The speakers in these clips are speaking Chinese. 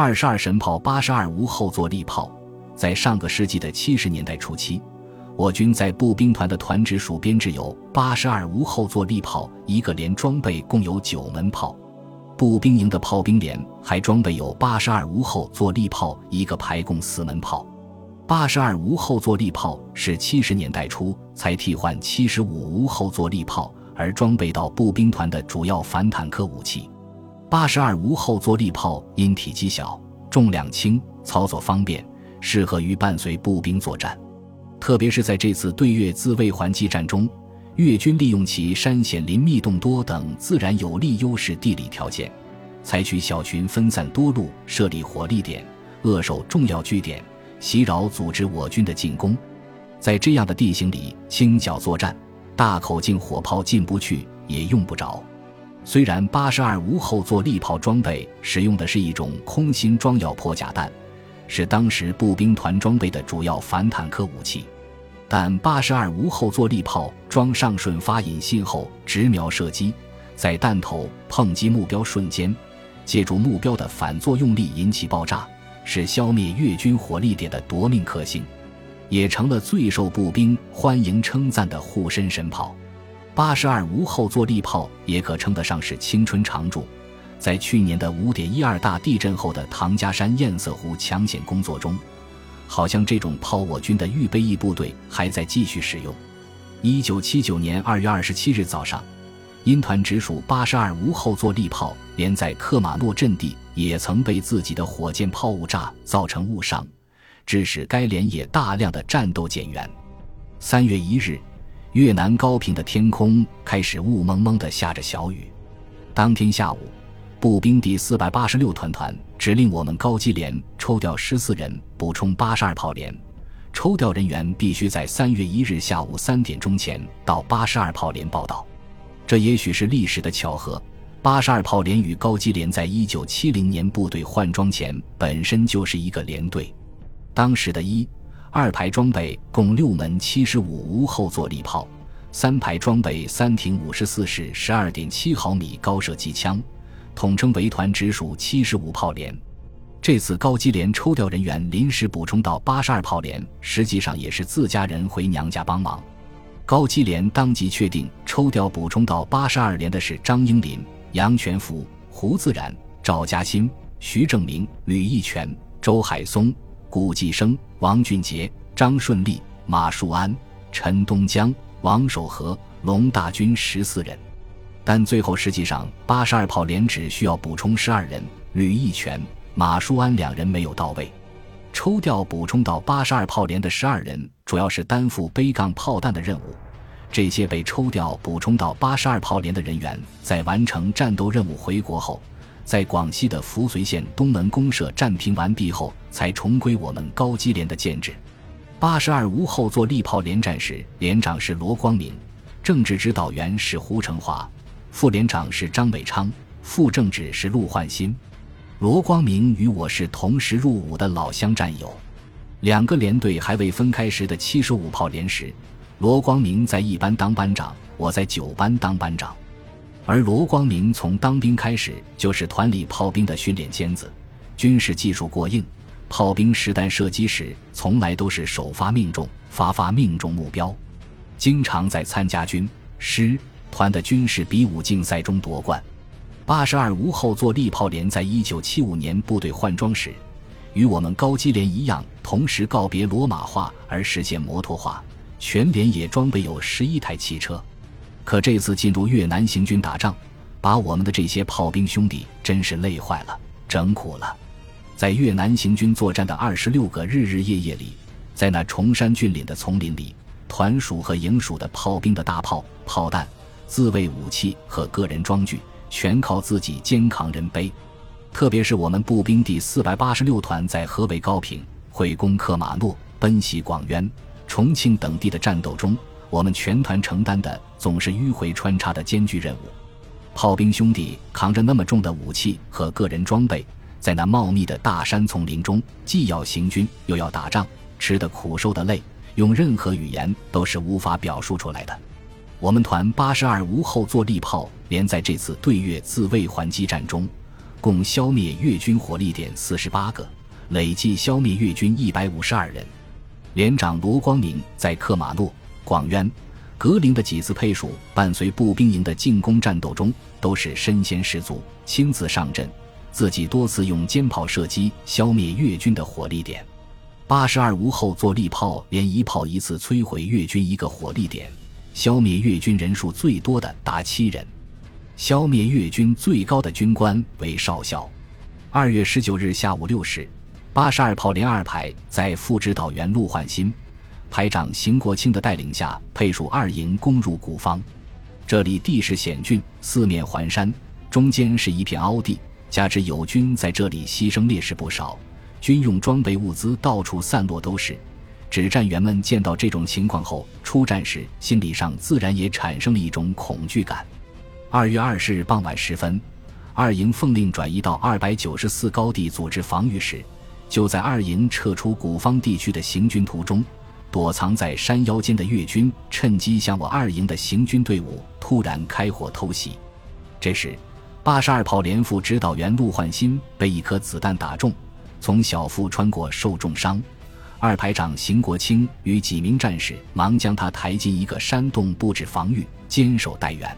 二十二神炮八十二无后坐力炮，在上个世纪的七十年代初期，我军在步兵团的团直属编制有八十二无后坐力炮一个连，装备共有九门炮。步兵营的炮兵连还装备有八十二无后坐力炮一个，排共四门炮。八十二无后坐力炮是七十年代初才替换七十五无后坐力炮而装备到步兵团的主要反坦克武器。八十二无后坐力炮因体积小、重量轻、操作方便，适合于伴随步兵作战。特别是在这次对越自卫还击战中。越军利用其山险林密洞多等自然有利优势地理条件，采取小群分散多路设立火力点，扼守重要据点，袭扰组织我军的进攻。在这样的地形里轻脚作战，大口径火炮进不去也用不着。虽然八十二无后坐力炮装备使用的是一种空心装药破甲弹，是当时步兵团装备的主要反坦克武器。但八十二无后坐力炮装上顺发引信后直瞄射击，在弹头碰击目标瞬间，借助目标的反作用力引起爆炸，是消灭越军火力点的夺命克星，也成了最受步兵欢迎称赞的护身神炮。八十二无后坐力炮也可称得上是青春常驻，在去年的五点一二大地震后的唐家山堰塞湖抢险工作中。好像这种炮，我军的预备役部队还在继续使用。一九七九年二月二十七日早上，因团直属八十二无后坐力炮连在克马诺阵地也曾被自己的火箭炮误炸，造成误伤，致使该连也大量的战斗减员。三月一日，越南高平的天空开始雾蒙蒙的下着小雨。当天下午。步兵第四百八十六团团指令我们高机连抽调十四人补充八十二炮连，抽调人员必须在三月一日下午三点钟前到八十二炮连报到。这也许是历史的巧合。八十二炮连与高机连在一九七零年部队换装前本身就是一个连队。当时的一、二排装备共六门七十五无后坐力炮，三排装备三挺五十四式十二点七毫米高射机枪。统称为团直属七十五炮连，这次高机连抽调人员临时补充到八十二炮连，实际上也是自家人回娘家帮忙。高机连当即确定抽调补充到八十二连的是张英林、杨全福、胡自然、赵嘉欣、徐正明、吕义全、周海松、古继生、王俊杰、张顺利、马树安、陈东江、王守和、龙大军十四人。但最后实际上，八十二炮连只需要补充十二人，吕义全、马树安两人没有到位。抽调补充到八十二炮连的十二人，主要是担负背杠炮弹的任务。这些被抽调补充到八十二炮连的人员，在完成战斗任务回国后，在广西的扶绥县东门公社战平完毕后，才重归我们高机连的建制。八十二无后坐力炮连战时，连长是罗光明，政治指导员是胡成华。副连长是张伟昌，副政治是陆焕新。罗光明与我是同时入伍的老乡战友。两个连队还未分开时的七十五炮连时，罗光明在一班当班长，我在九班当班长。而罗光明从当兵开始就是团里炮兵的训练尖子，军事技术过硬。炮兵实弹射击时，从来都是首发命中，发发命中目标，经常在参加军师。团的军事比武竞赛中夺冠。八十二无后坐力炮连在一九七五年部队换装时，与我们高机连一样，同时告别罗马化而实现摩托化。全连也装备有十一台汽车。可这次进入越南行军打仗，把我们的这些炮兵兄弟真是累坏了，整苦了。在越南行军作战的二十六个日日夜夜里，在那崇山峻岭的丛林里，团属和营属的炮兵的大炮、炮弹。自卫武器和个人装具全靠自己肩扛人背，特别是我们步兵第四百八十六团在河北高平、会攻克马诺、奔袭广元、重庆等地的战斗中，我们全团承担的总是迂回穿插的艰巨任务。炮兵兄弟扛着那么重的武器和个人装备，在那茂密的大山丛林中，既要行军又要打仗，吃的苦受的累，用任何语言都是无法表述出来的。我们团八十二无后坐力炮连在这次对越自卫还击战中，共消灭越军火力点四十八个，累计消灭越军一百五十二人。连长罗光明在克马诺、广渊、格陵的几次配属伴随步兵营的进攻战斗中，都是身先士卒，亲自上阵，自己多次用尖炮射击消灭越军的火力点。八十二无后坐力炮连一炮一次摧毁越军一个火力点，消灭越军人数最多的达七人。消灭越军最高的军官为少校。二月十九日下午六时，八十二炮连二排在副指导员陆焕新、排长邢国清的带领下，配属二营攻入古方。这里地势险峻，四面环山，中间是一片凹地，加之友军在这里牺牲烈士不少，军用装备物资到处散落都是。指战员们见到这种情况后，出战时心理上自然也产生了一种恐惧感。二月二十日傍晚时分，二营奉令转移到二百九十四高地组织防御时，就在二营撤出古方地区的行军途中，躲藏在山腰间的越军趁机向我二营的行军队伍突然开火偷袭。这时，八十二炮连副指导员陆焕新被一颗子弹打中，从小腹穿过受重伤。二排长邢国清与几名战士忙将他抬进一个山洞布置防御，坚守待援。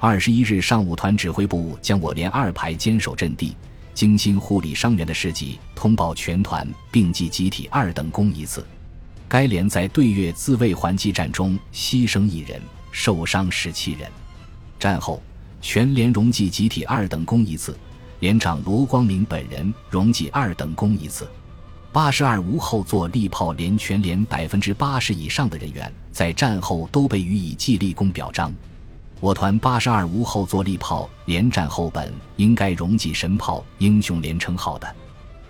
二十一日上午，团指挥部将我连二排坚守阵地、精心护理伤员的事迹通报全团，并记集体二等功一次。该连在对越自卫还击战中牺牲一人，受伤十七人。战后，全连荣记集体二等功一次，连长罗光明本人荣记二等功一次。八十二无后座力炮连全连百分之八十以上的人员，在战后都被予以记立功表彰。我团八十二无后坐力炮连战后本应该荣记神炮英雄连称号的，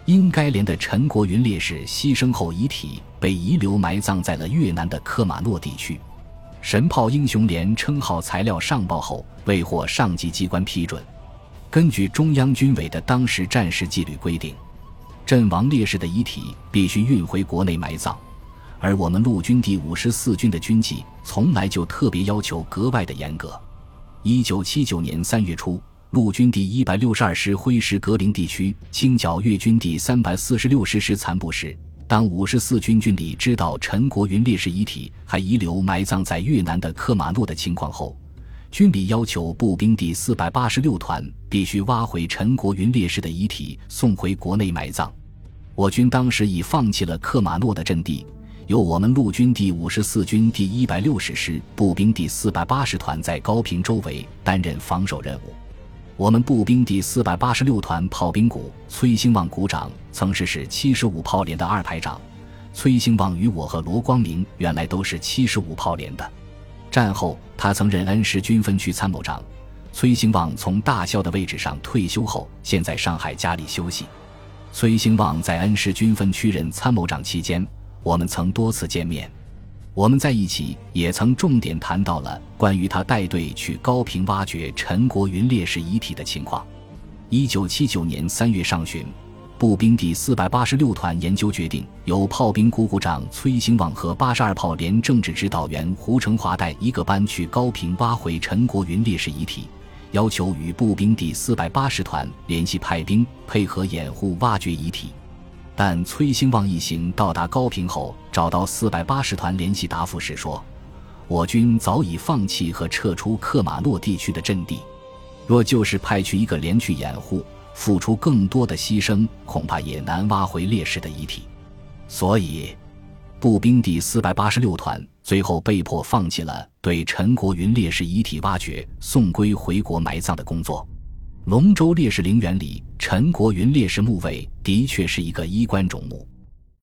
因该连的陈国云烈士牺牲后遗体被遗留埋葬在了越南的科马诺地区。神炮英雄连称号材料上报后未获上级机关批准。根据中央军委的当时战时纪律规定，阵亡烈士的遗体必须运回国内埋葬。而我们陆军第五十四军的军纪从来就特别要求格外的严格。一九七九年三月初，陆军第一百六十二师挥师格陵地区清剿越军第三百四十六师师残部时，当五十四军军里知道陈国云烈士遗体还遗留埋葬在越南的克马诺的情况后，军里要求步兵第四百八十六团必须挖回陈国云烈士的遗体送回国内埋葬。我军当时已放弃了克马诺的阵地。由我们陆军第五十四军第一百六十师步兵第四百八十团在高平周围担任防守任务。我们步兵第四百八十六团炮兵股崔兴旺股长曾是是七十五炮连的二排长。崔兴旺与我和罗光明原来都是七十五炮连的。战后，他曾任恩施军分区参谋长。崔兴旺从大校的位置上退休后，现在上海家里休息。崔兴旺在恩施军分区任参谋长期间。我们曾多次见面，我们在一起也曾重点谈到了关于他带队去高平挖掘陈国云烈士遗体的情况。一九七九年三月上旬，步兵第四百八十六团研究决定，由炮兵股股长崔兴旺和八十二炮连政治指导员胡成华带一个班去高平挖回陈国云烈士遗体，要求与步兵第四百八十团联系派兵，配合掩护挖掘遗体。但崔兴旺一行到达高平后，找到四百八十团联系答复时说：“我军早已放弃和撤出克马诺地区的阵地，若就是派去一个连去掩护，付出更多的牺牲，恐怕也难挖回烈士的遗体。所以，步兵第四百八十六团最后被迫放弃了对陈国云烈士遗体挖掘、送归回国埋葬的工作。”龙州烈士陵园里，陈国云烈士墓位的确是一个衣冠冢墓。